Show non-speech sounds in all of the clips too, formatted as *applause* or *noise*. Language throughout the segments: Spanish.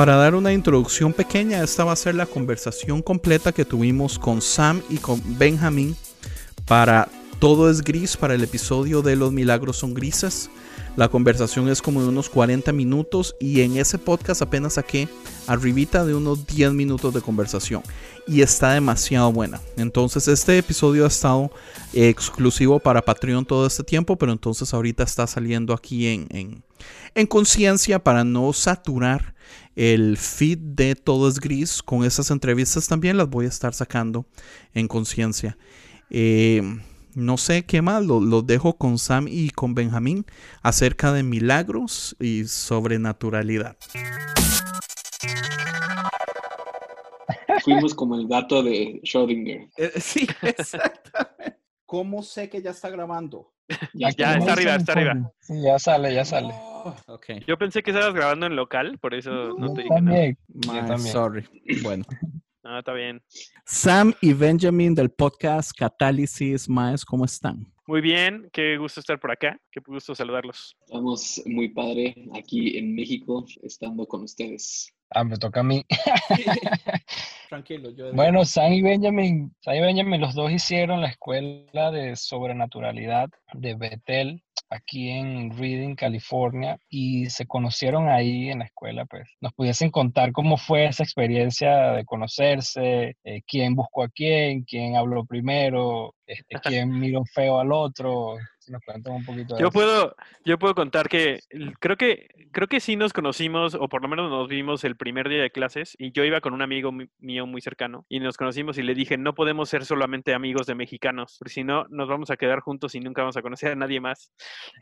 Para dar una introducción pequeña, esta va a ser la conversación completa que tuvimos con Sam y con Benjamín para Todo es Gris, para el episodio de Los Milagros son Grises. La conversación es como de unos 40 minutos y en ese podcast apenas saqué arribita de unos 10 minutos de conversación y está demasiado buena. Entonces este episodio ha estado exclusivo para Patreon todo este tiempo, pero entonces ahorita está saliendo aquí en, en conciencia para no saturar el feed de Todo es Gris con esas entrevistas también las voy a estar sacando en conciencia. Eh, no sé qué más, los dejo con Sam y con Benjamín acerca de milagros y sobrenaturalidad. Fuimos como el gato de Schrödinger. Eh, sí, *laughs* exactamente. ¿Cómo sé que ya está grabando? Ya, está arriba, está arriba. Sí, ya sale, ya sale. Oh, okay. Yo pensé que estabas grabando en local, por eso no, te dije también, nada. yo también. Sorry. Bueno. *laughs* No, está bien. Sam y Benjamin del podcast Catálisis Maes, ¿cómo están? Muy bien, qué gusto estar por acá, qué gusto saludarlos. Estamos muy padre aquí en México, estando con ustedes. Ah, me toca a mí. *laughs* *laughs* Tranquilo, yo. Bueno, Sam y Benjamin, Sam y Benjamin, los dos hicieron la escuela de sobrenaturalidad de Bethel aquí en Reading, California, y se conocieron ahí en la escuela, pues nos pudiesen contar cómo fue esa experiencia de conocerse, eh, quién buscó a quién, quién habló primero, este, quién miró feo al otro, si nos cuentan un poquito de Yo eso. puedo, yo puedo contar que creo que creo que sí nos conocimos, o por lo menos nos vimos el primer día de clases, y yo iba con un amigo mi- mío muy cercano, y nos conocimos y le dije, no podemos ser solamente amigos de mexicanos, porque si no, nos vamos a quedar juntos y nunca vamos a conocer a nadie más.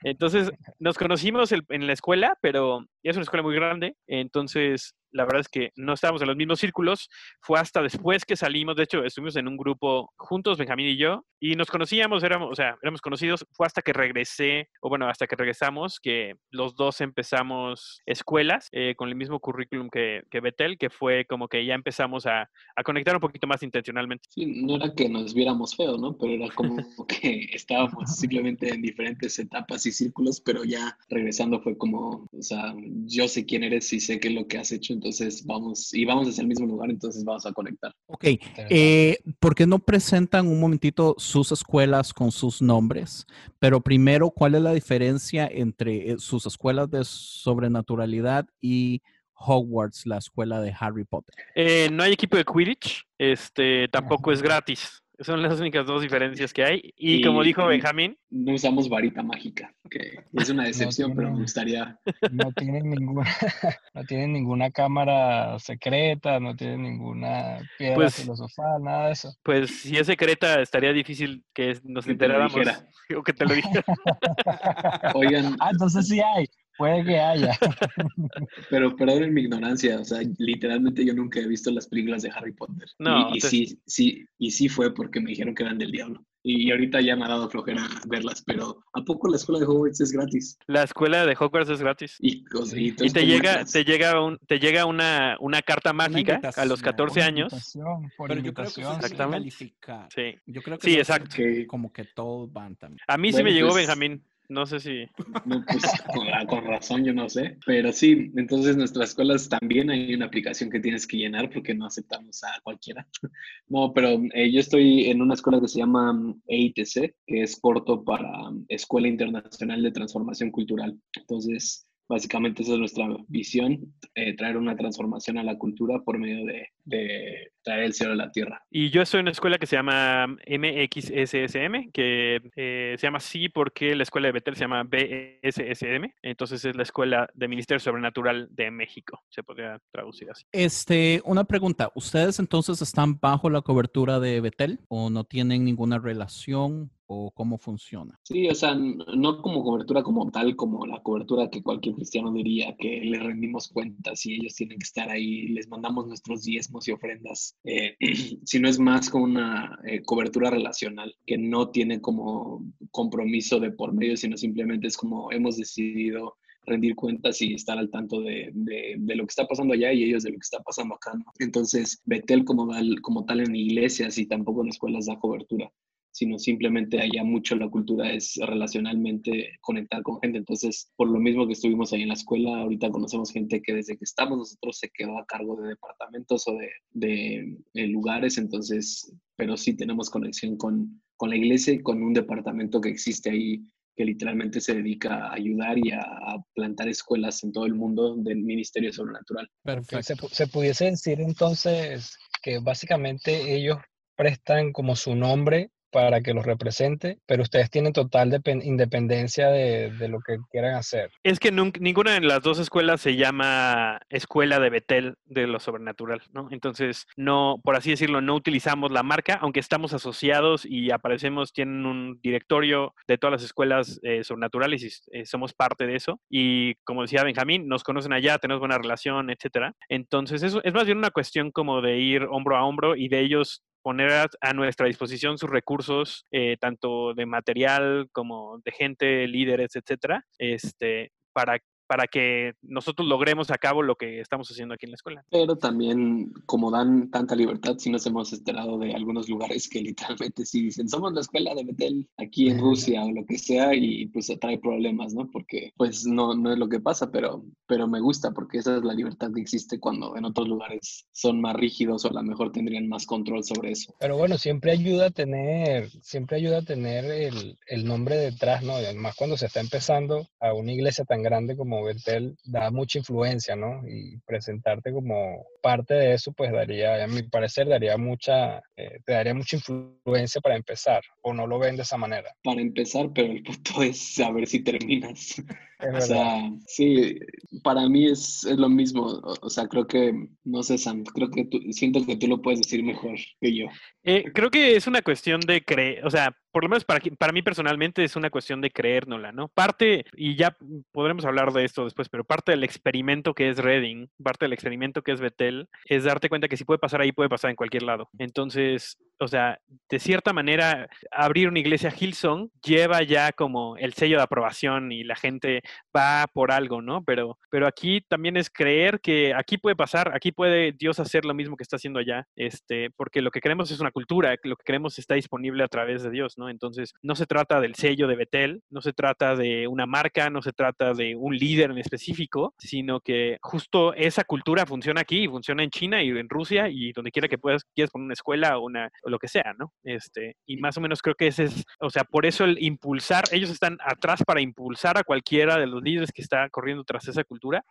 Entonces, nos conocimos el- en la escuela, pero es una escuela muy grande, entonces la verdad es que no estábamos en los mismos círculos. Fue hasta después que salimos, de hecho, estuvimos en un grupo juntos, Benjamín y yo, y nos conocíamos, éramos, o sea, éramos conocidos. Fue hasta que regresé, o bueno, hasta que regresamos, que los dos empezamos escuelas eh, con el mismo currículum que, que Betel, que fue como que ya empezamos a, a conectar un poquito más intencionalmente. Sí, no era que nos viéramos feo, ¿no? Pero era como *laughs* que estábamos simplemente en diferentes etapas y círculos, pero ya regresando fue como, o sea, yo sé quién eres y sé qué es lo que has hecho, entonces vamos, y vamos hacia el mismo lugar, entonces vamos a conectar. Ok, eh, ¿por qué no presentan un momentito sus escuelas con sus nombres? Pero primero, ¿cuál es la diferencia entre eh, sus escuelas de sobrenaturalidad y Hogwarts, la escuela de Harry Potter? Eh, no hay equipo de Quidditch, este, tampoco es gratis. Son las únicas dos diferencias que hay. Y, como dijo Benjamín, No usamos varita mágica, que es una decepción, pero me gustaría *laughs* No tienen ninguna, *laughs* no tienen ninguna cámara secreta, no tienen ninguna piedra Pues- filosofal, nada de eso. pues si es secreta, estaría difícil que nos Que enteráramos. *laughs* O que te lo dijera. Oigan, Ah, entonces sí hay, puede que haya. *laughs* pero perdonen mi ignorancia, o sea, literalmente yo nunca he visto las películas de Harry Potter. Y- No, y, te- sí, sí, y sí fue porque me dijeron que eran del diablo. Y ahorita ya me ha dado flojera verlas, pero ¿a poco la escuela de Hogwarts es gratis? La escuela de Hogwarts es gratis. Y, o sea, y te ¿cómo llega, te llega, un, te llega una, una carta mágica a los invitación. 14 Por años. invitación, por Pero yo creo que invitación, eso sí. sí Exactamente. Sí. Yo creo que Sí, exacto. Que- como que todos van también. A mí sí me llegó pues- Benjamín. No sé si. Pues con razón, yo no sé. Pero sí, entonces nuestras escuelas también hay una aplicación que tienes que llenar porque no aceptamos a cualquiera. *laughs* No, pero eh, yo estoy en una escuela que se llama mm, EITC, que es corto para mm, Escuela Internacional de Transformación Cultural. Entonces, básicamente esa es nuestra visión, eh, traer una transformación a la cultura por medio de, de traer el cielo a la tierra. Y yo estoy en una escuela que se llama MXSSM, que eh, se llama así porque la escuela de Betel se llama BSSM. Entonces es la escuela de Ministerio Sobrenatural de México. Se podría traducir así. Este, una pregunta. ¿Ustedes entonces están bajo la cobertura de Betel o no tienen ninguna relación o cómo funciona? Sí, o sea, no como cobertura como tal, como la cobertura que cualquier cristiano diría, que le rendimos cuentas y ellos tienen que estar ahí, les mandamos nuestros diezmos y ofrendas, eh, *clears throat* sino es más como una eh, cobertura relacional, que no tiene como compromiso de por medio, sino simplemente es como hemos decidido rendir cuentas y estar al tanto de, de- de lo que está pasando allá y ellos de lo que está pasando acá, ¿no? Entonces, Betel como tal, como tal en iglesias y tampoco en escuelas da cobertura sino simplemente allá mucho la cultura es relacionalmente conectar con gente. Entonces, por lo mismo que estuvimos ahí en la escuela, ahorita conocemos gente que desde que estamos nosotros se quedó a cargo de departamentos o de, de, de lugares, entonces, pero sí tenemos conexión con, con la iglesia y con un departamento que existe ahí que literalmente se dedica a ayudar y a, plantar escuelas en todo el mundo del Ministerio Sobrenatural. Perfecto. Se, se, pudiese decir entonces que básicamente ellos prestan como su nombre para que los represente, pero ustedes tienen total independencia de, lo que quieran hacer. Es que ninguna de las dos escuelas se llama Escuela de Betel de lo Sobrenatural, ¿no? Entonces, no, por así decirlo, no utilizamos la marca, aunque estamos asociados y aparecemos, tienen un directorio de todas las escuelas eh, sobrenaturales y eh, somos parte de eso. Y como decía Benjamín, nos conocen allá, tenemos buena relación, etcétera. Entonces, eso es más bien una cuestión como de ir hombro a hombro y de ellos poner a, nuestra disposición sus recursos, eh, tanto de material como de gente, líderes, etcétera, este, para para que nosotros logremos a cabo lo que estamos haciendo aquí en la escuela. Pero también, como dan tanta libertad, sí nos hemos enterado de algunos lugares que *laughs* literalmente sí dicen, somos la escuela de Betel aquí en Rusia o lo que sea, y pues trae problemas, ¿no? Porque pues no, no es lo que pasa, pero, pero me gusta porque esa es la libertad que existe cuando en otros lugares son más rígidos o a lo mejor tendrían más control sobre eso. Pero bueno, siempre ayuda a tener, siempre ayuda a tener el, el nombre detrás, ¿no? Y además cuando se está empezando a una iglesia tan grande como Betel da mucha influencia, ¿no? Y presentarte como parte de eso, pues daría, a mi parecer, daría mucha, eh, te daría mucha influencia para empezar, o no lo ven de esa manera. Para empezar, pero el punto es saber si terminas. O sea, sí, para mí es, es, lo mismo. O sea, creo que, no sé, Sam, creo que tú, siento que tú lo puedes decir mejor que yo. Eh, creo que es una cuestión de creer, o sea, por lo menos para, para mí personalmente es una cuestión de creérnosla, ¿no? Parte, y ya podremos hablar de esto después, pero parte del experimento que es Reading, parte del experimento que es Betel, es darte cuenta que si puede pasar ahí, puede pasar en cualquier lado. Entonces, o sea, de cierta manera, abrir una iglesia Hillsong lleva ya como el sello de aprobación y la gente va por algo, ¿no? Pero, pero aquí también es creer que aquí puede pasar, aquí puede Dios hacer lo mismo que está haciendo allá, este, porque lo que queremos es una cultura, lo que queremos está disponible a través de Dios, ¿no? Entonces, no se trata del sello de Betel, no se trata de una marca, no se trata de un líder en específico, sino que justo esa cultura funciona aquí, funciona en China y en Rusia y donde quiera que puedas, quieras poner una escuela o una lo que sea, ¿no? Este, y más o menos creo que ese es, o sea, por eso el impulsar, ellos están atrás para impulsar a cualquiera de los líderes que está corriendo tras esa cultura,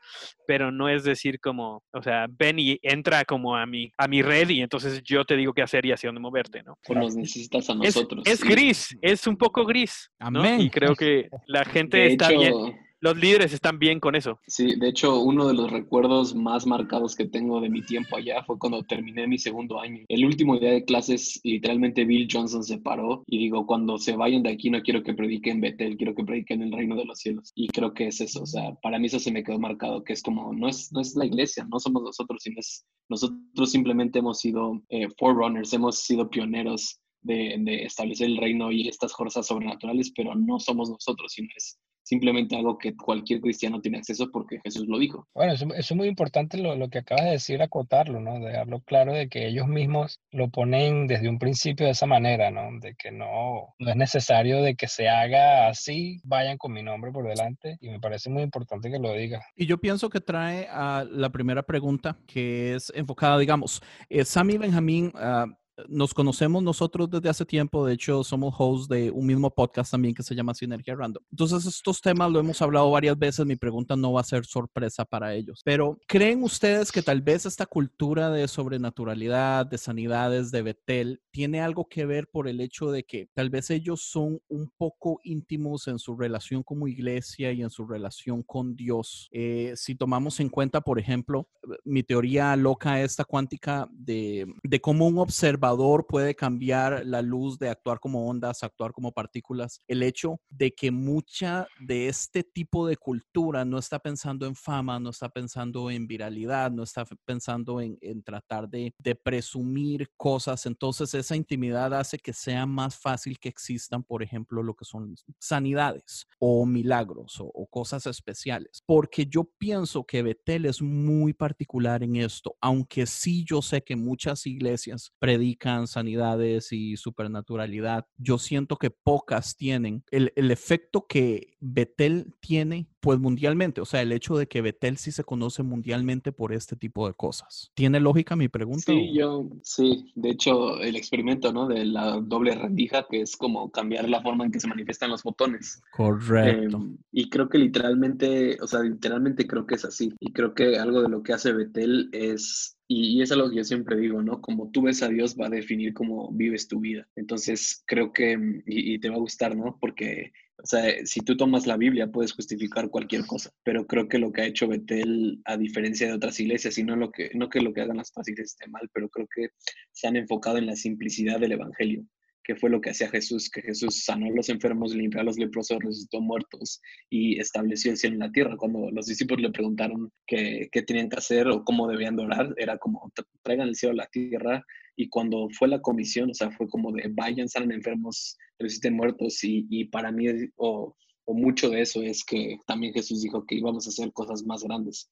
pero no es decir como, o sea, ven y entra como a mi, a mi red y entonces yo te digo qué hacer y hacia dónde moverte, ¿no? Pues nos necesitas a nosotros. Es, es gris, es un poco gris. Amén. Y creo que la gente está bien los líderes están bien con eso. Sí, de hecho, uno de los recuerdos más marcados que tengo de mi tiempo allá fue cuando terminé mi segundo año. El último día de clases, literalmente Bill Johnson se paró y digo, cuando se vayan de aquí no quiero que prediquen Betel, quiero que prediquen el reino de los cielos. Y creo que es eso, o sea, para mí eso se me quedó marcado, que es como, no es, no es la iglesia, no somos nosotros, sino es, nosotros simplemente hemos sido eh, forerunners, hemos sido pioneros de, establecer el reino y estas fuerzas sobrenaturales, pero no somos nosotros, sino es simplemente algo que cualquier cristiano tiene acceso porque Jesús lo dijo. Bueno, eso, es muy importante lo, lo, que acabas de decir, acotarlo, ¿no? Dejarlo claro de que ellos mismos lo ponen desde un principio de esa manera, ¿no? De que no, no es necesario de que se haga así, vayan con mi nombre por delante y me parece muy importante que lo diga. Y yo pienso que trae a la primera pregunta que es enfocada, digamos, eh, Sammy Benjamín... Uh, nos conocemos nosotros desde hace tiempo, de hecho somos hosts de un mismo podcast también que se llama Sinergia Random. Entonces estos temas lo hemos hablado varias veces, mi pregunta no va a ser sorpresa para ellos, pero ¿creen ustedes que tal vez esta cultura de sobrenaturalidad, de sanidades, de Betel, tiene algo que ver por el hecho de que tal vez ellos son un poco íntimos en su relación como iglesia y en su relación con Dios? Eh, si tomamos en cuenta, por ejemplo, mi teoría loca esta cuántica de, de cómo un observador puede cambiar la luz de actuar como ondas, actuar como partículas. El hecho de que mucha de este tipo de cultura no está pensando en fama, no está pensando en viralidad, no está pensando en, tratar de, presumir cosas. Entonces esa intimidad hace que sea más fácil que existan, por ejemplo, lo que son sanidades o milagros o, o cosas especiales. Porque yo pienso que Betel es muy particular en esto, aunque sí yo sé que muchas iglesias predican sanidades y supernaturalidad, yo siento que pocas tienen el, el efecto que Betel tiene pues mundialmente, o sea, el hecho de que Betel sí se conoce mundialmente por este tipo de cosas. ¿Tiene lógica mi pregunta? Sí, yo, sí, de hecho, el experimento, ¿no? De la doble rendija, que es como cambiar la forma en que se manifiestan los fotones. Correcto. Em, y creo que literalmente, o sea, literalmente creo que es así. Y creo que algo de lo que hace Betel es y, es algo que yo siempre digo, ¿no? Como tú ves a Dios va a definir cómo vives tu vida. Entonces, creo que, y, y, te va a gustar, ¿no? Porque o sea, si tú tomas la Biblia puedes justificar cualquier cosa, pero creo que lo que ha hecho Betel, a diferencia de otras iglesias, y no, lo que, no que lo que hagan las otras iglesias esté mal, pero creo que se han enfocado en la simplicidad del Evangelio, que fue lo que hacía Jesús, que Jesús sanó a los enfermos, limpió a los leprosos, resucitó muertos y estableció el cielo en la tierra. Cuando los discípulos le preguntaron qué, qué tenían que hacer o cómo debían orar, era como, traigan el cielo a la tierra y cuando fue la comisión, o sea, fue como de vayan, salen enfermos, resuciten muertos y, y para mí, o, o, mucho de eso es que también Jesús dijo que íbamos a hacer cosas más grandes.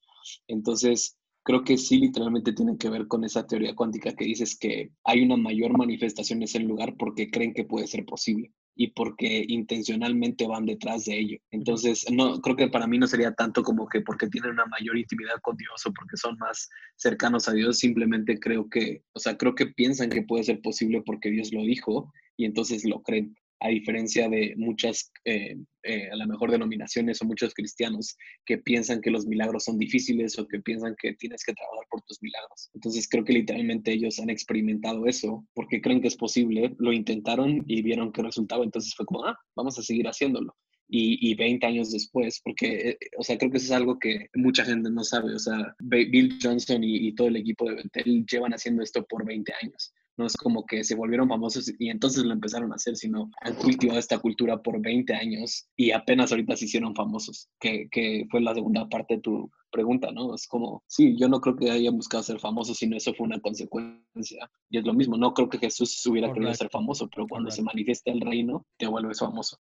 Entonces, creo que sí literalmente tiene que ver con esa teoría cuántica que dices que hay una mayor manifestación en ese lugar porque creen que puede ser posible y porque intencionalmente van detrás de ello. Entonces, no, creo que para mí no sería tanto como que porque tienen una mayor intimidad con Dios o porque son más cercanos a Dios, simplemente creo que, o sea, creo que piensan que puede ser posible porque Dios lo dijo y entonces lo creen a diferencia de muchas, eh, eh, a lo mejor denominaciones o muchos cristianos que piensan que los milagros son difíciles o que piensan que tienes que trabajar por tus milagros. Entonces creo que literalmente ellos han experimentado eso porque creen que es posible, lo intentaron y vieron que resultaba, entonces fue como, ah, vamos a seguir haciéndolo. Y, y, 20 años después, porque, eh, o sea, creo que eso es algo que mucha gente no sabe, o sea, Bill Johnson y, todo el equipo de Betel llevan haciendo esto por 20 años no es como que se volvieron famosos y entonces lo empezaron a hacer, sino han cultivado esta cultura por 20 años y apenas ahorita se hicieron famosos, que, que fue la segunda parte de tu pregunta, ¿no? Es como, sí, yo no creo que hayan buscado ser famosos, sino eso fue una consecuencia. Y es lo mismo, no creo que Jesús hubiera querido ser famoso, pero cuando se manifiesta el reino, te vuelves famoso.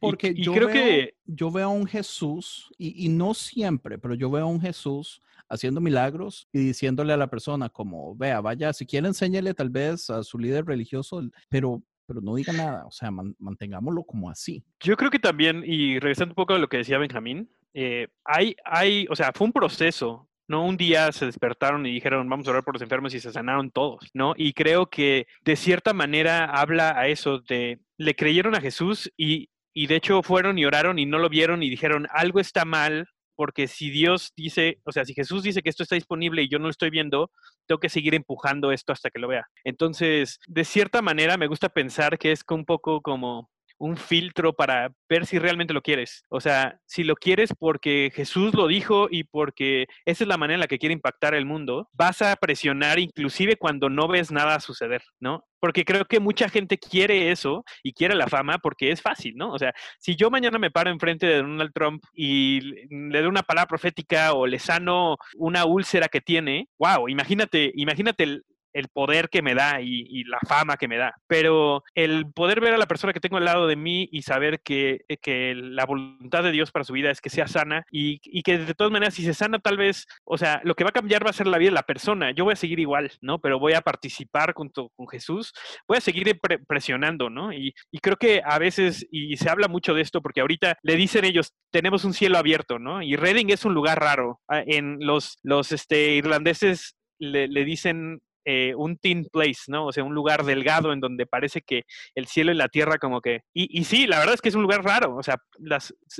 Porque yo, creo que... yo veo a un Jesús, y, y no siempre, pero yo veo a un Jesús haciendo milagros y diciéndole a la persona como, vea, vaya, si quiere enséñale tal vez a su líder religioso, pero pero no diga nada, o sea, mantengámoslo como así. Yo creo que también, y regresando un poco a lo que decía Benjamín, eh, hay, hay, o sea, fue un proceso, ¿no? Un día se despertaron y dijeron, vamos a orar por los enfermos y se sanaron todos, ¿no? Y creo que de cierta manera habla a eso de, le creyeron a Jesús y, y de hecho fueron y oraron y no lo vieron y dijeron, algo está mal porque si Dios dice, o sea, si Jesús dice que esto está disponible y yo no lo estoy viendo, tengo que seguir empujando esto hasta que lo vea. Entonces, de cierta manera, me gusta pensar que es un poco como un filtro para ver si realmente lo quieres. O sea, si lo quieres porque Jesús lo dijo y porque esa es la manera en la que quiere impactar el mundo, vas a presionar inclusive cuando no ves nada suceder, ¿no? Porque creo que mucha gente quiere eso y quiere la fama porque es fácil, ¿no? O sea, si yo mañana me paro enfrente de Donald Trump y le doy una palabra profética o le sano una úlcera que tiene, wow, imagínate, imagínate el, poder que me da y, la fama que me da. Pero el poder ver a la persona que tengo al lado de mí y saber que, eh, que la voluntad de Dios para su vida es que sea sana y, que de todas maneras, si se sana, tal vez, o sea, lo que va a cambiar va a ser la vida de la persona. Yo voy a seguir igual, ¿no? Pero voy a participar junto con Jesús, voy a seguir presionando, ¿no? Y, creo que a veces, y se habla mucho de esto porque ahorita le dicen ellos, tenemos un cielo abierto, ¿no? Y Reading es un lugar raro. Ah, en los, los este, irlandeses le, le, dicen eh, un thin place, ¿no? O sea, un lugar delgado en donde parece que el cielo y la tierra como que... Y, sí, la verdad es que es un lugar raro, o sea,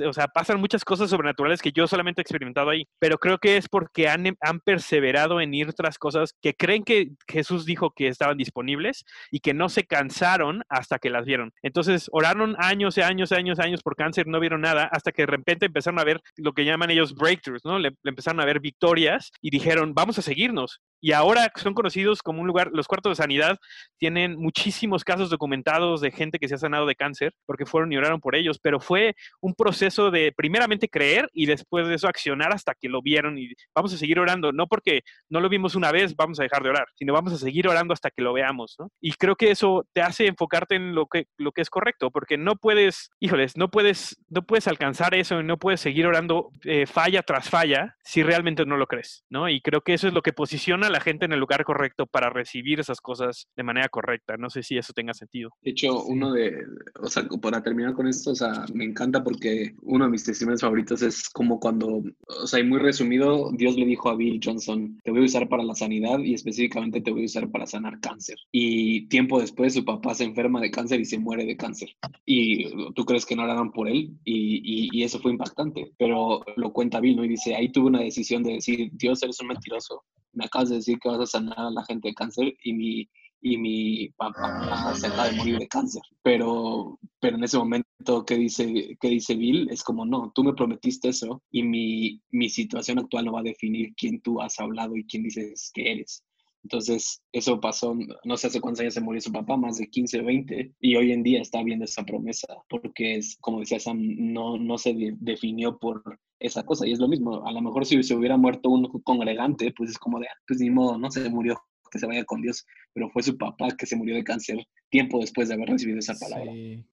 o sea, pasan muchas cosas sobrenaturales que yo solamente he experimentado ahí, pero creo que es porque han, han perseverado en ir tras cosas que creen que Jesús dijo que estaban disponibles y que no se cansaron hasta que las vieron. Entonces, oraron años y años y años y años por cáncer, no vieron nada, hasta que de repente empezaron a ver lo que llaman ellos breakthroughs, ¿no? le empezaron a ver victorias y dijeron, vamos a seguirnos y ahora son conocidos como un lugar, los cuartos de sanidad tienen muchísimos casos documentados de gente que se ha sanado de cáncer porque fueron y oraron por ellos, pero fue un proceso de primeramente creer y después de eso accionar hasta que lo vieron y vamos a seguir orando, no porque no lo vimos una vez, vamos a dejar de orar, sino vamos a seguir orando hasta que lo veamos, ¿no? Y creo que eso te hace enfocarte en lo que, lo que es correcto, porque no puedes, híjoles, no puedes, no puedes alcanzar eso y no puedes seguir orando eh, falla tras falla si realmente no lo crees, ¿no? Y creo que eso es lo que posiciona a la gente en el lugar correcto para recibir esas cosas de manera correcta. No sé si eso tenga sentido. De hecho, uno de, o sea, para terminar con esto, o sea, me encanta porque uno de mis testimonios favoritos es como cuando, o sea, y muy resumido, Dios le dijo a Bill Johnson, te voy a usar para la sanidad y específicamente te voy a usar para sanar cáncer. Y tiempo después su papá se enferma de cáncer y se muere de cáncer. Y tú crees que no oraron por él y, y, eso fue impactante, pero lo cuenta Bill, ¿no? Y dice, ahí tuve una decisión de decir, Dios, eres un mentiroso, me acabas de decir que vas a sanar a la gente de cáncer y mi, y mi papá se acaba de morir de cáncer. Pero, pero en ese momento que dice, que dice Bill, es como, no, tú me prometiste eso y mi, mi situación actual no va a definir quién tú has hablado y quién dices que eres. Entonces, eso pasó, no sé hace cuántos años se murió su papá, más de 15, 20, y hoy en día está viendo esa promesa, porque es, como decía Sam, no, no se definió por esa cosa, y es lo mismo, a lo mejor si se hubiera muerto un congregante, pues es como de, ah, pues ni modo, no se murió, que se vaya con Dios, pero fue su papá que se murió de cáncer tiempo después de haber recibido esa palabra.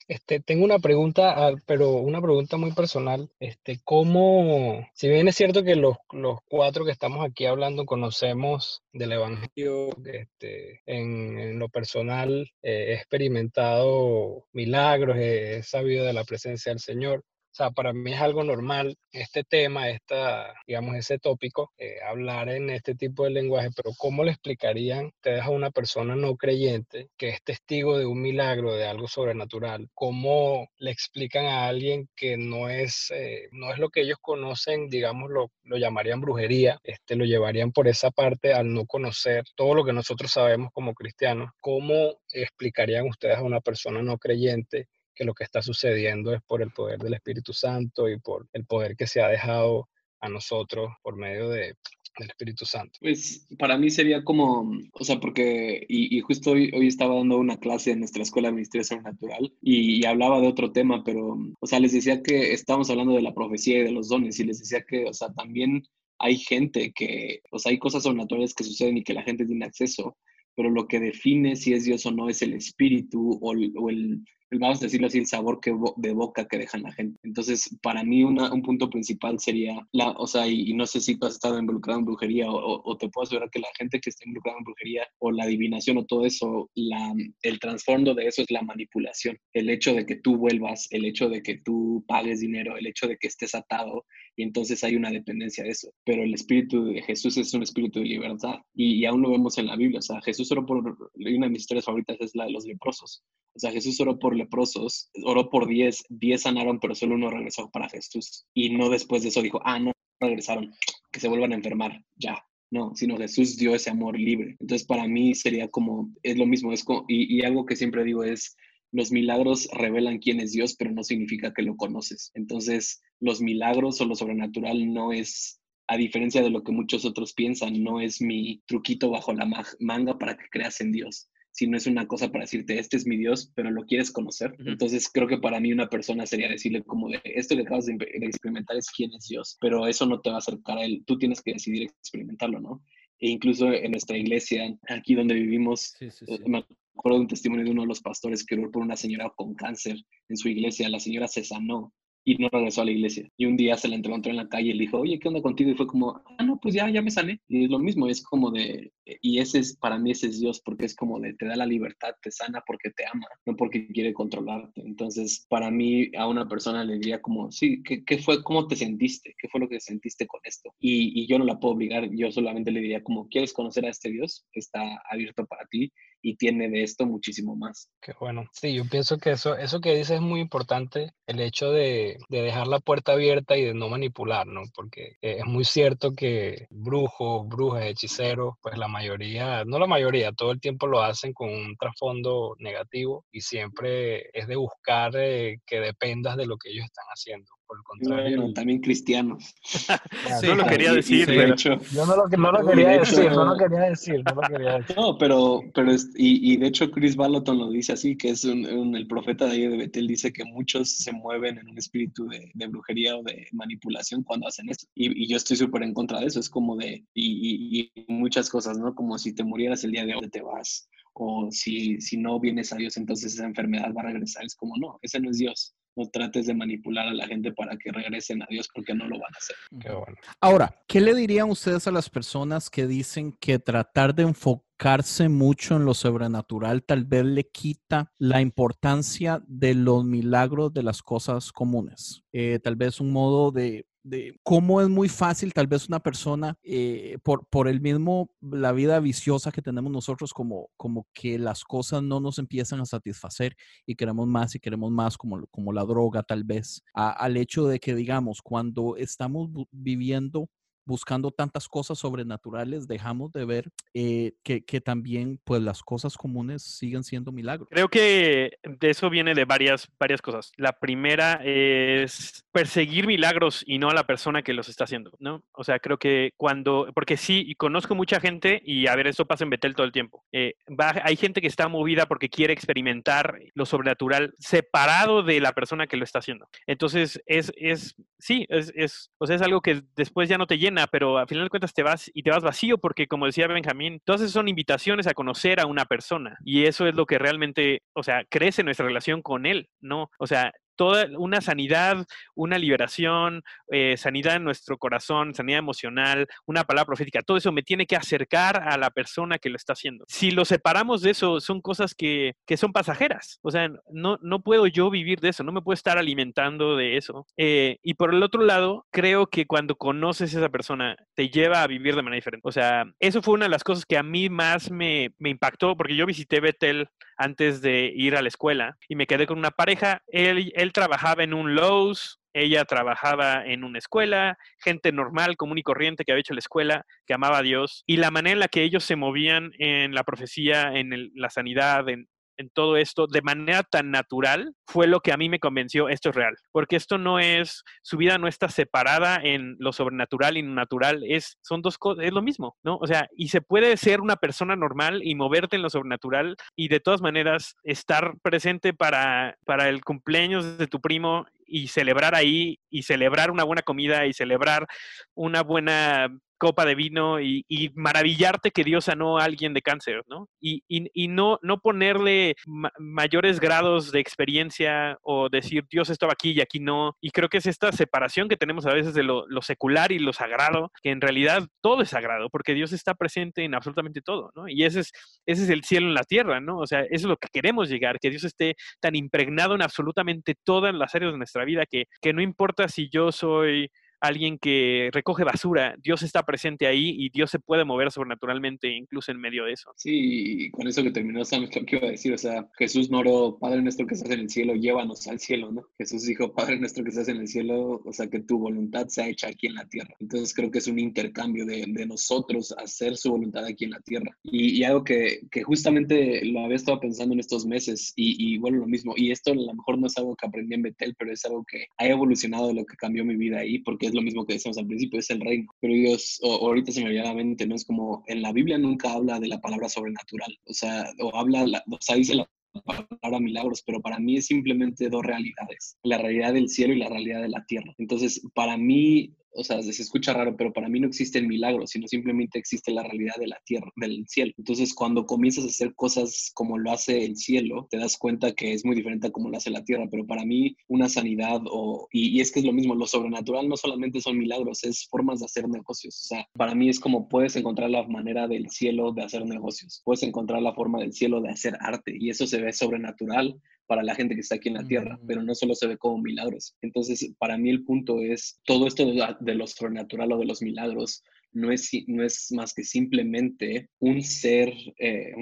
Este, tengo una pregunta, ah, pero una pregunta muy personal. Este, ¿cómo, si bien es cierto que los, los cuatro que estamos aquí hablando conocemos del Evangelio, este, en, en lo personal he experimentado milagros, he sabido de la presencia del Señor, o sea, para mí es algo normal este tema, esta, digamos, ese tópico, eh, hablar en este tipo de lenguaje, pero ¿cómo le explicarían ustedes a una persona no creyente que es testigo de un milagro, de algo sobrenatural? ¿Cómo le explican a alguien que no es, eh, no es lo que ellos conocen, digamos, lo, lo llamarían brujería, este, lo llevarían por esa parte al no conocer todo lo que nosotros sabemos como cristianos? ¿Cómo explicarían ustedes a una persona no creyente que lo que está sucediendo es por el poder del Espíritu Santo y por el poder que se ha dejado a nosotros por medio de, del Espíritu Santo. Pues para mí sería como, o sea, porque, y, justo hoy, estaba dando una clase en nuestra escuela de Ministerio Natural y, y, hablaba de otro tema, pero, o sea, les decía que estamos hablando de la profecía y de los dones y les decía que, o sea, también hay gente que, o sea, hay cosas sobrenaturales que suceden y que la gente tiene acceso, pero lo que define si es Dios o no es el espíritu o o el vamos a decirlo así, el sabor que de boca que dejan la gente. Entonces, para mí un punto principal sería, la, o sea, y, no sé si tú has estado involucrado en brujería o, te puedo asegurar que la gente que está involucrada en brujería o la adivinación o todo eso, el trasfondo de eso es la manipulación. El hecho de que tú vuelvas, el hecho de que tú pagues dinero, el hecho de que estés atado y entonces hay una dependencia de eso. Pero el espíritu de Jesús es un espíritu de libertad y, aún lo vemos en la Biblia. O sea, Jesús oró por, una de mis historias favoritas es la de los leprosos. O sea, Jesús oró por leprosos, oró por 10, 10 sanaron, pero solo uno regresó para Jesús. Y no después de eso dijo, ah, no regresaron, que se vuelvan a enfermar, ya. No, sino Jesús dio ese amor libre. Entonces, para mí sería como, es lo mismo, es como, y, y algo que siempre digo es, los milagros revelan quién es Dios, pero no significa que lo conoces. Entonces, los milagros o lo sobrenatural no es, a diferencia de lo que muchos otros piensan, no es mi truquito bajo la manga para que creas en Dios si no es una cosa para decirte, este es mi Dios, pero lo quieres conocer. Entonces creo que para mí una persona sería decirle como de, esto que acabas de, experimentar es quién es Dios, pero eso no te va a acercar a Él, tú tienes que decidir experimentarlo, ¿no? E incluso en nuestra iglesia, aquí donde vivimos, eh, me acuerdo de un testimonio de uno de los pastores que oró por una señora con cáncer en su iglesia, la señora se sanó y no regresó a la iglesia. Y un día se la encontró en la calle y le dijo, oye, ¿qué onda contigo? Y fue como, ah, no, pues ya, ya me sané. Y es lo mismo, es como de, y ese es, para mí ese es Dios, porque es como de, te da la libertad, te sana porque te ama, no porque quiere controlarte. Entonces, para mí, a una persona le diría como, sí, ¿qué, qué fue, cómo te sentiste? ¿Qué fue lo que sentiste con esto? Y, y yo no la puedo obligar, yo solamente le diría como, ¿quieres conocer a este Dios? Está abierto para ti y tiene de esto muchísimo más. Qué bueno. Sí, yo pienso que eso, eso que dices es muy importante, el hecho de, de dejar la puerta abierta y de no manipular, ¿no? Porque eh, es muy cierto que brujos, brujas, hechiceros, pues la mayoría, no la mayoría, todo el tiempo lo hacen con un trasfondo negativo y siempre es de buscar eh, que dependas de lo que ellos están haciendo por el contrario. también cristianos. *laughs* no lo quería decir, pero... Yo no lo, no lo quería decir, no lo quería decir, no lo quería decir. No, pero, pero y, y, de hecho Chris Baloton lo dice así, que es un, el profeta de ahí de Betel, dice que muchos se mueven en un espíritu de, de brujería o de manipulación cuando hacen eso. Y, y yo estoy súper en contra de eso, es como de, y, y, muchas cosas, ¿no? Como si te murieras el día de hoy, te vas o si, si no vienes a Dios, entonces esa enfermedad va a regresar. Es como, no, ese no es Dios no trates de manipular a la gente para que regresen a Dios porque no lo van a hacer. Qué bueno. Ahora, ¿qué le dirían ustedes a las personas que dicen que tratar de enfocarse mucho en lo sobrenatural tal vez le quita la importancia de los milagros de las cosas comunes? Eh, tal vez un modo de de cómo es muy fácil tal vez una persona eh, por, por el mismo, la vida viciosa que tenemos nosotros, como, como que las cosas no nos empiezan a satisfacer y queremos más y queremos más, como, como la droga tal vez, al hecho de que digamos, cuando estamos viviendo buscando tantas cosas sobrenaturales, dejamos de ver eh, que, también pues las cosas comunes siguen siendo milagros. Creo que de eso viene de varias, varias cosas. La primera es perseguir milagros y no a la persona que los está haciendo, ¿no? O sea, creo que cuando, porque sí, y conozco mucha gente y a ver, eso pasa en Betel todo el tiempo. Eh, hay gente que está movida porque quiere experimentar lo sobrenatural separado de la persona que lo está haciendo. Entonces, es, es sí, es, es, o sea, es algo que después ya no te llena pero al final de cuentas te vas y te vas vacío porque, como decía Benjamín, todas esas son invitaciones a conocer a una persona y eso es lo que realmente, o sea, crece nuestra relación con él, ¿no? O sea, toda una sanidad, una liberación, eh, sanidad en nuestro corazón, sanidad emocional, una palabra profética, todo eso me tiene que acercar a la persona que lo está haciendo. Si lo separamos de eso, son cosas que, que son pasajeras. O sea, no, no puedo yo vivir de eso, no me puedo estar alimentando de eso. Eh, y por el otro lado, creo que cuando conoces a esa persona, te lleva a vivir de manera diferente. O sea, eso fue una de las cosas que a mí más me, me impactó, porque yo visité Bethel antes de ir a la escuela y me quedé con una pareja. Él, él trabajaba en un Lowe's, ella trabajaba en una escuela, gente normal, común y corriente que había hecho la escuela, que amaba a Dios, y la manera en la que ellos se movían en la profecía, en la sanidad, en, en todo esto de manera tan natural fue lo que a mí me convenció, esto es real, porque esto no es, su vida no está separada en lo sobrenatural y natural, es, son dos cosas, es lo mismo, ¿no? O sea, y se puede ser una persona normal y moverte en lo sobrenatural y de todas maneras estar presente para, para el cumpleaños de tu primo y celebrar ahí y celebrar una buena comida y celebrar una buena copa de vino y, maravillarte que Dios sanó a alguien de cáncer, ¿no? Y, no, ponerle mayores grados de experiencia o decir Dios estaba aquí y aquí no. Y creo que es esta separación que tenemos a veces de lo, secular y lo sagrado, que en realidad todo es sagrado, porque Dios está presente en absolutamente todo, ¿no? Y ese es, ese es el cielo en la tierra, ¿no? O sea, eso es lo que queremos llegar, que Dios esté tan impregnado en absolutamente todas las áreas de nuestra vida que no importa si yo soy alguien que recoge basura, Dios está presente ahí y Dios se puede mover sobrenaturalmente incluso en medio de eso. Sí, y con eso que terminó Sam, lo que iba a decir, o sea, Jesús no oró, Padre nuestro que estás en el cielo, llévanos al cielo, ¿no? Jesús dijo, Padre nuestro que estás en el cielo, o sea, que tu voluntad sea hecha aquí en la tierra. Entonces creo que es un intercambio de, de nosotros hacer su voluntad aquí en la tierra. Y, y algo que, que, justamente lo había estado pensando en estos meses y, y bueno, lo mismo, y esto a lo mejor no es algo que aprendí en Betel, pero es algo que ha evolucionado de lo que cambió mi vida ahí, porque es lo mismo que decíamos al principio, es el reino. Pero Dios, ahorita se me viene a la mente, ¿no? Es como en la Biblia nunca habla de la palabra sobrenatural, o sea, o habla, o sea, dice la palabra milagros, pero para mí es simplemente dos realidades, la realidad del cielo y la realidad de la tierra. Entonces, para mí, o sea, se escucha raro, pero para mí no existe el milagro, sino simplemente existe la realidad de la tierra, del cielo. Entonces, cuando comienzas a hacer cosas como lo hace el cielo, te das cuenta que es muy diferente a como lo hace la tierra. Pero para mí, una sanidad o, y, es que es lo mismo, lo sobrenatural no solamente son milagros, es formas de hacer negocios. O sea, para mí es como puedes encontrar la manera del cielo de hacer negocios, puedes encontrar la forma del cielo de hacer arte y eso se ve sobrenatural para la gente que está aquí en la tierra, pero no solo se ve como milagros. Entonces, para mí el punto es todo esto de, lo sobrenatural o de los milagros no es, no es más que simplemente un ser, eh,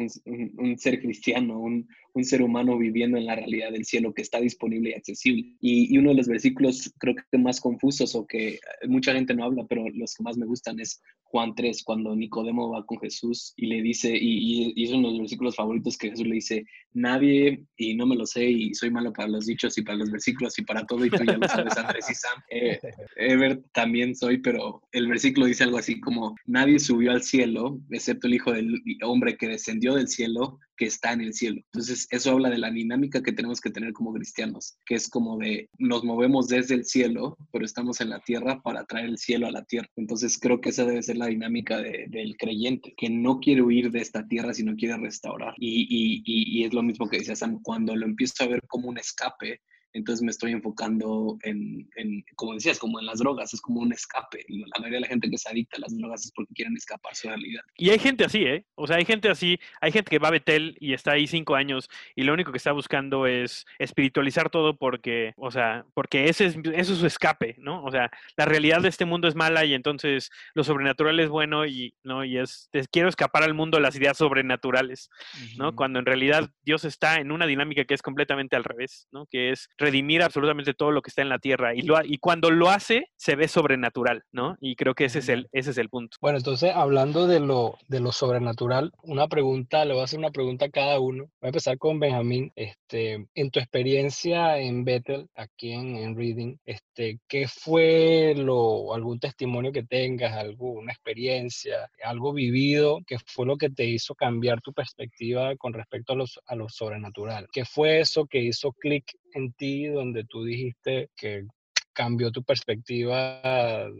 un, ser cristiano, un, un ser humano viviendo en la realidad del cielo que está disponible y accesible. Y, uno de los versículos creo que más confusos o que mucha gente no habla, pero los que más me gustan es Juan 3, cuando Nicodemo va con Jesús y le dice, y, y, es uno de los versículos favoritos que Jesús le dice, nadie, y no me lo sé, y soy malo para los dichos y para los versículos y para todo, y tú ya lo sabes, Andrés y Sam. Eh, Ever también soy, pero el versículo dice algo así como, nadie subió al cielo, excepto el Hijo del Hombre que descendió del cielo, que está en el cielo. Entonces, eso habla de la dinámica que tenemos que tener como cristianos, que es como de nos movemos desde el cielo, pero estamos en la tierra para traer el cielo a la tierra. Entonces, creo que esa debe ser la dinámica del creyente, que no quiere huir de esta tierra, sino quiere restaurar. Y, y, y, es lo mismo que decía Sam, cuando lo empiezo a ver como un escape, entonces me estoy enfocando en, como decías, como en las drogas, es como un escape. La mayoría de la gente que se adicta a las drogas es porque quieren escapar su realidad. Y hay gente así, ¿eh? O sea, hay gente así, hay gente que va a Betel y está ahí cinco años y lo único que está buscando es espiritualizar todo porque, o sea, porque ese es, eso es su escape, ¿no? O sea, la realidad de este mundo es mala y entonces lo sobrenatural es bueno y, ¿no? Y es, quiero escapar al mundo de las ideas sobrenaturales, ¿no? Cuando en realidad Dios está en una dinámica que es completamente al revés, ¿no? Que es redimir absolutamente todo lo que está en la tierra y, lo, y cuando lo hace se ve sobrenatural, ¿no? Y creo que ese es el, ese es el punto. Bueno, entonces hablando de lo, de lo sobrenatural, una pregunta, le voy a hacer una pregunta a cada uno. Voy a empezar con Benjamín. Este, en tu experiencia en Bethel, aquí en, en Reading, este, ¿qué fue lo, algún testimonio que tengas, alguna experiencia, algo vivido, que fue lo que te hizo cambiar tu perspectiva con respecto a, los, a lo sobrenatural? ¿Qué fue eso que hizo clic en ti donde tú dijiste que cambió tu perspectiva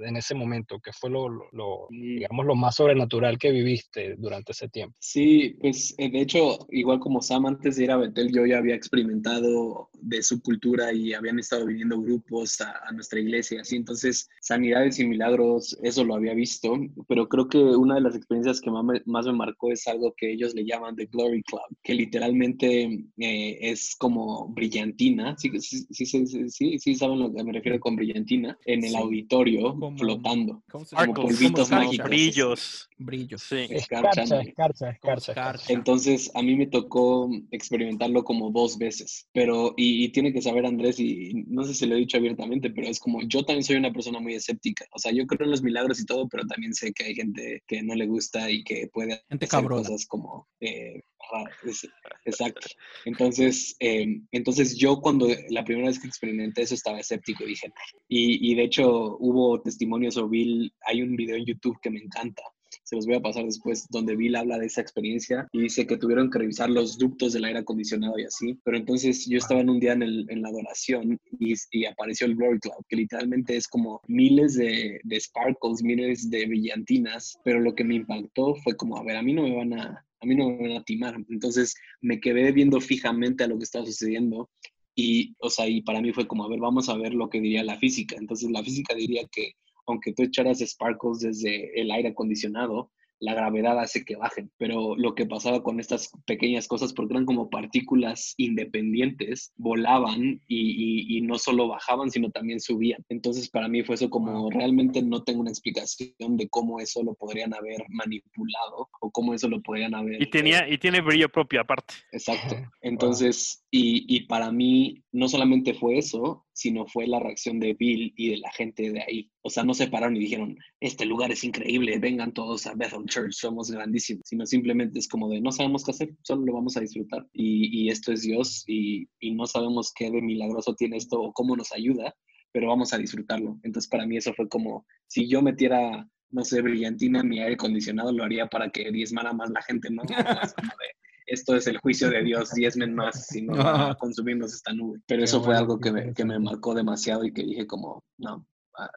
en ese momento? ¿Qué fue lo, mm. digamos, lo más sobrenatural que viviste durante ese tiempo? Sí, pues de hecho, igual como Sam, antes de ir a Betel, yo ya había experimentado de su cultura y habían estado viniendo grupos a, nuestra iglesia, así. Entonces, sanidades y milagros, eso lo había visto, pero creo que una de las experiencias que más me, más me marcó es algo que ellos le llaman The Glory Club, que literalmente eh, es como brillantina. Sí, sí, sí, sí, sí, saben lo que me refiero con brillantina en el auditorio flotando. como polvitos mágicos. Brillos. Brillos. Sí. Escarcha, escarcha, escarcha, Entonces, a mí me tocó experimentarlo como dos veces. Pero, y, tiene que saber Andrés, y no sé si lo he dicho abiertamente, pero es como yo también soy una persona muy escéptica. O sea, yo creo en los milagros y todo, pero también sé que hay gente que no le gusta y que puede hacer cosas como eh, exacto. Entonces, em, entonces yo cuando la primera vez que experimenté eso estaba escéptico dije, y, de hecho hubo testimonios o Bill, hay un video en YouTube que me encanta, se los voy a pasar después, donde Bill habla de esa experiencia y dice que tuvieron que revisar los ductos del aire acondicionado y así. Pero entonces yo estaba en un día en, la adoración y, apareció el Glory Cloud, que literalmente es como miles de, de sparkles, miles de brillantinas, pero lo que me impactó fue como, a ver, a mí no me van a, a mí no me van a timar. Entonces me quedé viendo fijamente a lo que estaba sucediendo y, o sea, y para mí fue como, a ver, vamos a ver lo que diría la física. Entonces la física diría que aunque tú echaras sparkles desde el aire acondicionado, la gravedad hace que bajen. Pero lo que pasaba con estas pequeñas cosas, porque eran como partículas independientes, volaban y, no solo bajaban, sino también subían. Entonces, para mí fue eso como realmente no tengo una explicación de cómo eso lo podrían haber manipulado o cómo eso lo podrían haber. Y, tenía, y tiene brillo propio aparte. Exacto. *laughs* Entonces, y, y para mí no solamente fue eso, sino fue la reacción de Bill y de la gente de ahí. O sea, no se pararon y dijeron, este lugar es increíble, vengan todos a Bethel Church, somos grandísimos, sino simplemente es como de, no sabemos qué hacer, solo lo vamos a disfrutar. Y, esto es Dios y, y, no sabemos qué de milagroso tiene esto o cómo nos ayuda, pero vamos a disfrutarlo. Entonces, para mí eso fue como, si yo metiera, no sé, brillantina en mi aire acondicionado, lo haría para que diezmara más la gente, ¿no? *laughs* esto es el juicio de Dios, diezmen más si no *laughs* consumimos esta nube. Pero eso fue algo que me, que me marcó demasiado y que dije como, no,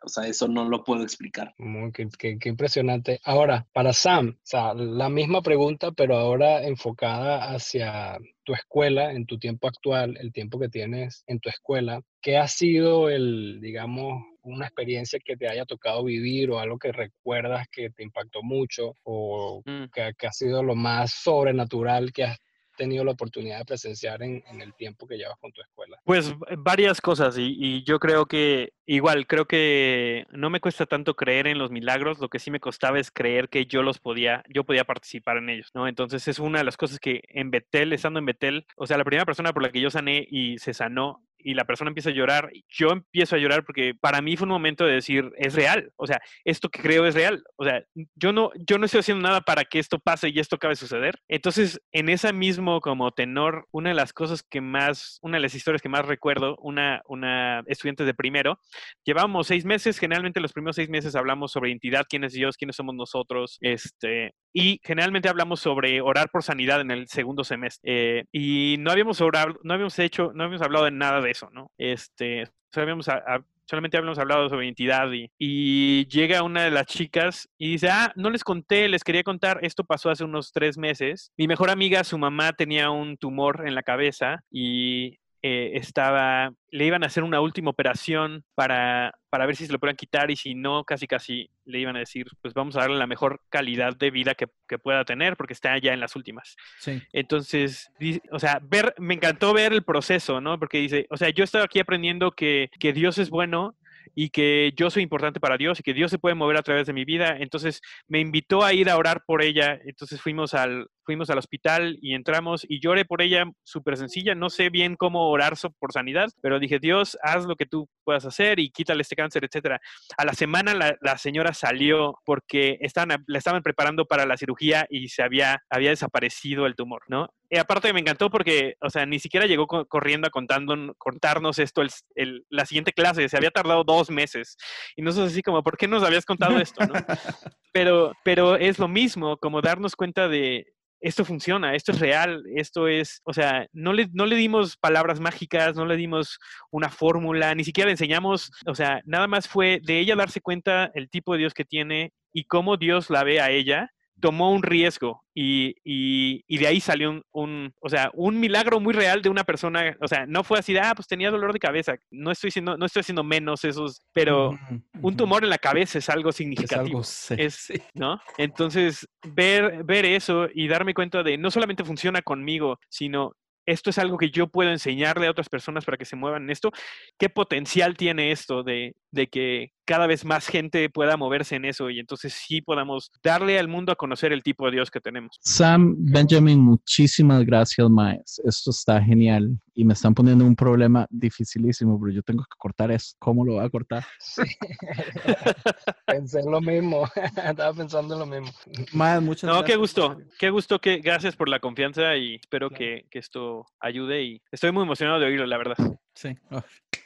o sea, eso no lo puedo explicar. Muy, qué, qué, impresionante. Ahora, para Sam, o sea, la misma pregunta, pero ahora enfocada hacia tu escuela, en tu tiempo actual, el tiempo que tienes en tu escuela. ¿Qué ha sido el, digamos, una experiencia que te haya tocado vivir o algo que recuerdas que te impactó mucho o mm. que, ha sido lo más sobrenatural que has tenido la oportunidad de presenciar en, el tiempo que llevas con tu escuela? Pues varias cosas y, y, yo creo que igual, creo que no me cuesta tanto creer en los milagros, lo que sí me costaba es creer que yo los podía, yo podía participar en ellos, ¿no? Entonces es una de las cosas que en Betel, estando en Betel, o sea, la primera persona por la que yo sané y se sanó y la persona empieza a llorar, yo empiezo a llorar porque para mí fue un momento de decir, es real, o sea, esto que creo es real, o sea, yo no, yo no estoy haciendo nada para que esto pase y esto acabe de suceder. Entonces, en ese mismo como tenor, una de las cosas que más, una de las historias que más recuerdo, una, una estudiante de primero, llevábamos seis meses, generalmente los primeros seis meses hablamos sobre identidad, quién es Dios, quiénes somos nosotros, este, y generalmente hablamos sobre orar por sanidad en el segundo semestre. Eh, y no habíamos orado, no habíamos hecho, no habíamos hablado de nada de ¿no? Este, solamente habíamos hablado sobre identidad y, y, llega una de las chicas y dice, ah, no les conté, les quería contar, esto pasó hace unos tres meses. Mi mejor amiga, su mamá tenía un tumor en la cabeza y eh, estaba, le iban a hacer una última operación para, para ver si se lo podían quitar y si no, casi casi le iban a decir, pues vamos a darle la mejor calidad de vida que, que pueda tener porque está ya en las últimas. Sí. Entonces, o sea, ver, me encantó ver el proceso, ¿no? Porque dice, o sea, yo estoy aquí aprendiendo que, que Dios es bueno y que yo soy importante para Dios y que Dios se puede mover a través de mi vida. Entonces me invitó a ir a orar por ella. Entonces fuimos al, fuimos al hospital y entramos y lloré por ella, súper sencilla. No sé bien cómo orar por sanidad, pero dije, Dios, haz lo que tú puedas hacer y quítale este cáncer, etcétera. A la semana la, señora salió porque estaban, la estaban preparando para la cirugía y se había, había desaparecido el tumor, ¿no? Y aparte me encantó porque, o sea, ni siquiera llegó corriendo a contando, contarnos esto el, la siguiente clase, se había tardado dos meses. Y nosotros así como, ¿por qué nos habías contado esto? ¿no? *laughs* Pero, pero es lo mismo, como darnos cuenta de, esto funciona, esto es real, esto es, o sea, no le, no le dimos palabras mágicas, no le dimos una fórmula, ni siquiera le enseñamos, o sea, nada más fue de ella darse cuenta el tipo de Dios que tiene y cómo Dios la ve a ella tomó un riesgo y, y, de ahí salió un, o sea, un milagro muy real de una persona, o sea, no fue así de, ah, pues tenía dolor de cabeza, no estoy siendo, no estoy haciendo menos esos, pero un tumor en la cabeza es algo significativo, es, ¿no? Entonces, ver, ver eso y darme cuenta de, no solamente funciona conmigo, sino esto es algo que yo puedo enseñarle a otras personas para que se muevan en esto. ¿Qué potencial tiene esto de, de que cada vez más gente pueda moverse en eso y entonces sí podamos darle al mundo a conocer el tipo de Dios que tenemos. Sam, Benjamin, muchísimas gracias, Maes. Esto está genial y me están poniendo un problema dificilísimo, pero yo tengo que cortar eso. ¿Cómo lo voy a cortar? Sí. *laughs* Pensé en lo mismo. *laughs* Estaba pensando en lo mismo. Maes, muchas no, qué gusto. Qué gusto. Que, gracias por la confianza y espero que, que esto ayude y estoy muy emocionado de oírlo, la verdad. Sí.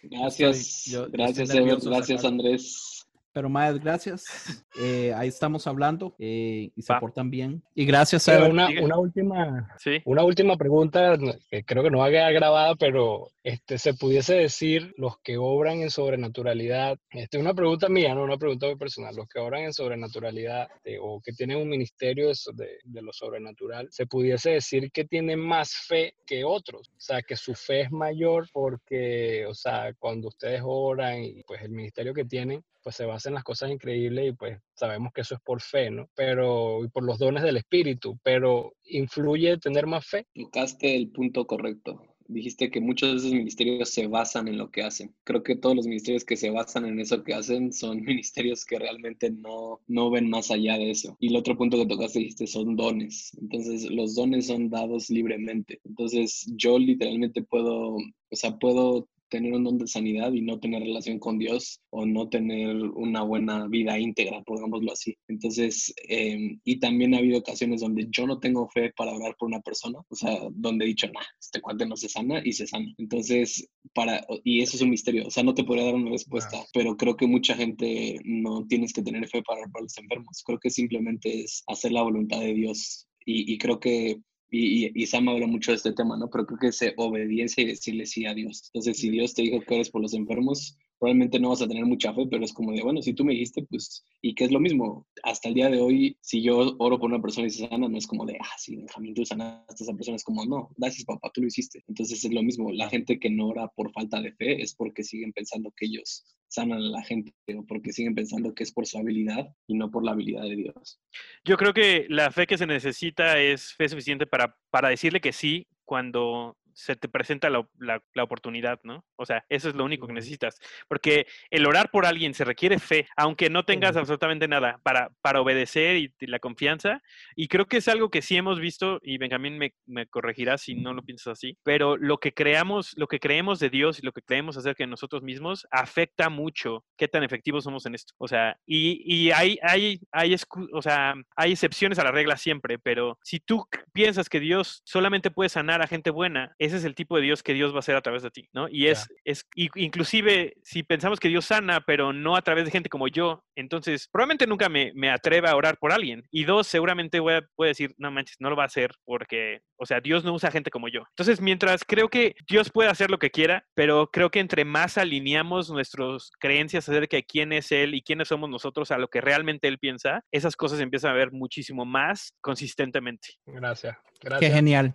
Gracias. gracias, Gracias, Andrés. Pero más gracias. Eh, ahí estamos hablando eh, y se portan bien. Y gracias a una, una, última, una última pregunta que creo que no va a quedar grabada, pero este, se pudiese decir los que obran en sobrenaturalidad. Este, una pregunta mía, no una pregunta muy personal. Los que obran en sobrenaturalidad eh, o que tienen un ministerio de, de, lo sobrenatural, se pudiese decir que tienen más fe que otros. O sea, que su fe es mayor porque, o sea, cuando ustedes oran y pues el ministerio que tienen, pues se basa en las cosas increíbles y pues sabemos que eso es por fe, ¿no? Pero, y por los dones del Espíritu, pero ¿influye tener más fe? Tocaste el punto correcto. Dijiste que muchos de esos ministerios se basan en lo que hacen. Creo que todos los ministerios que se basan en eso que hacen son *laughs* ministerios que realmente no, no ven más allá de eso. Y el otro punto que tocaste dijiste son dones. Entonces, los dones son dados libremente. Entonces, yo literalmente puedo, o sea, puedo tener un don de sanidad y no tener relación con Dios o no tener una buena vida íntegra, pongámoslo así. Entonces, em, y también ha habido ocasiones donde yo no tengo fe para orar por una persona, o sea, donde he dicho, nah, este cuate no se sana y se sana. Entonces, para, y eso es un misterio, o sea, no te podría dar una respuesta, pero creo que mucha gente no tienes que tener fe para orar por los enfermos. Creo que simplemente es hacer la voluntad de Dios. Y, y creo que y, y, Sam habla mucho de este tema, ¿no? Pero creo que es obediencia y decirle sí a Dios. Entonces, si Dios te dijo que eres por los enfermos, probablemente no vas a tener mucha fe, pero es como de, bueno, si tú me dijiste, pues, y que es lo mismo, hasta el día de hoy, si yo oro por una persona y se sana, no es como de, ah, sí, Benjamín, tú sanaste a esa persona, es como, no, gracias papá, tú lo hiciste. Entonces es lo mismo, la gente que no ora por falta de fe es porque siguen pensando que ellos sanan a la gente o porque siguen pensando que es por su habilidad y no por la habilidad de Dios. Yo creo que la fe que se necesita es fe suficiente para, para decirle que sí cuando se te presenta la, la, oportunidad, ¿no? O sea, eso es lo único que necesitas. Porque el orar por alguien se requiere fe, aunque no tengas absolutamente nada para, para obedecer y, la confianza. Y creo que es algo que sí hemos visto, y Benjamín me, me, corregirá si no lo piensas así, pero lo que creamos, lo que creemos de Dios y lo que creemos acerca de nosotros mismos afecta mucho qué tan efectivos somos en esto. O sea, y, y hay, hay, hay, o sea, hay excepciones a la regla siempre, pero si tú piensas que Dios solamente puede sanar a gente buena, ese es el tipo de Dios que Dios va a hacer a través de ti, ¿no? Y es, es y- inclusive si pensamos que Dios sana, pero no a través de gente como yo, entonces probablemente nunca me, me atreva a orar por alguien. Y dos, seguramente voy a, voy a decir, no manches, no lo va a hacer porque, o sea, Dios no usa gente como yo. Entonces, mientras creo que Dios puede hacer lo que quiera, pero creo que entre más alineamos nuestras creencias acerca de quién es Él y quiénes somos nosotros a lo que realmente Él piensa, esas cosas empiezan a ver muchísimo más consistentemente. Gracias. Qué Gracias. genial.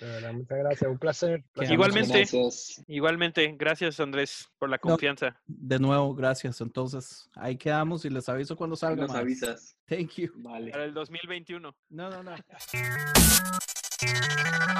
De verdad, muchas gracias. Un placer. Igualmente. Gracias. Igualmente, gracias Andrés por la No. confianza. De nuevo, gracias. Entonces, ahí quedamos y les aviso cuando salga Nos más. avisas. Thank you. Vale. Para el 2021. No, no, no. *laughs*